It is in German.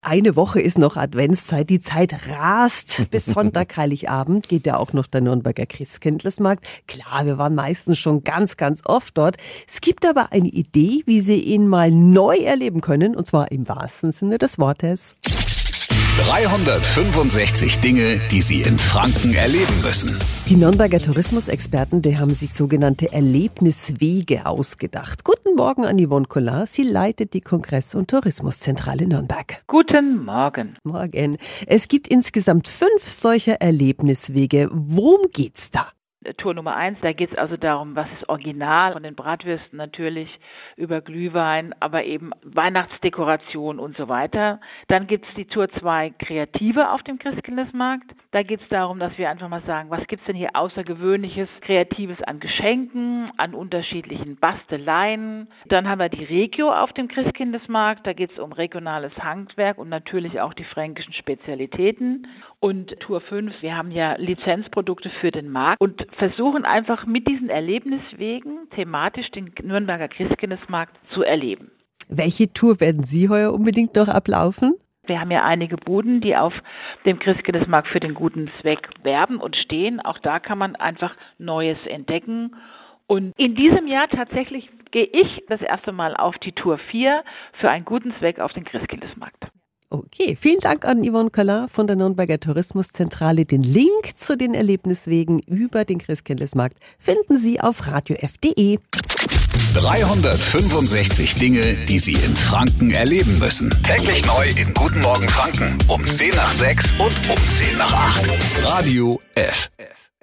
Eine Woche ist noch Adventszeit, die Zeit rast. Bis Sonntag, Heiligabend geht ja auch noch der Nürnberger Christkindlesmarkt. Klar, wir waren meistens schon ganz, ganz oft dort. Es gibt aber eine Idee, wie Sie ihn mal neu erleben können, und zwar im wahrsten Sinne des Wortes. 365 Dinge, die Sie in Franken erleben müssen. Die Nürnberger Tourismusexperten, die haben sich sogenannte Erlebniswege ausgedacht. Guten Morgen an Yvonne Collin. Sie leitet die Kongress- und Tourismuszentrale Nürnberg. Guten Morgen. Morgen. Es gibt insgesamt fünf solcher Erlebniswege. Worum geht's da? Tour Nummer eins, da geht es also darum, was ist original von den Bratwürsten natürlich über Glühwein, aber eben Weihnachtsdekoration und so weiter. Dann gibt es die Tour zwei Kreative auf dem Christkindlesmarkt. Da geht es darum, dass wir einfach mal sagen, was gibt's denn hier außergewöhnliches, Kreatives an Geschenken, an unterschiedlichen Basteleien. Dann haben wir die Regio auf dem Christkindlesmarkt. Da geht es um regionales Handwerk und natürlich auch die fränkischen Spezialitäten. Und Tour 5, wir haben ja Lizenzprodukte für den Markt und versuchen einfach mit diesen Erlebniswegen thematisch den Nürnberger Christkindlesmarkt zu erleben. Welche Tour werden Sie heuer unbedingt noch ablaufen? Wir haben ja einige Buden, die auf dem Christkindlesmarkt für den guten Zweck werben und stehen. Auch da kann man einfach Neues entdecken. Und in diesem Jahr tatsächlich gehe ich das erste Mal auf die Tour 4 für einen guten Zweck auf den Christkindlesmarkt. Okay, vielen Dank an Yvonne Collin von der Nürnberger Tourismuszentrale. Den Link zu den Erlebniswegen über den Christkindlesmarkt finden Sie auf radiof.de. 365 Dinge, die Sie in Franken erleben müssen. Täglich neu in Guten Morgen Franken um 10 nach 6 und um 10 nach 8. Radio F.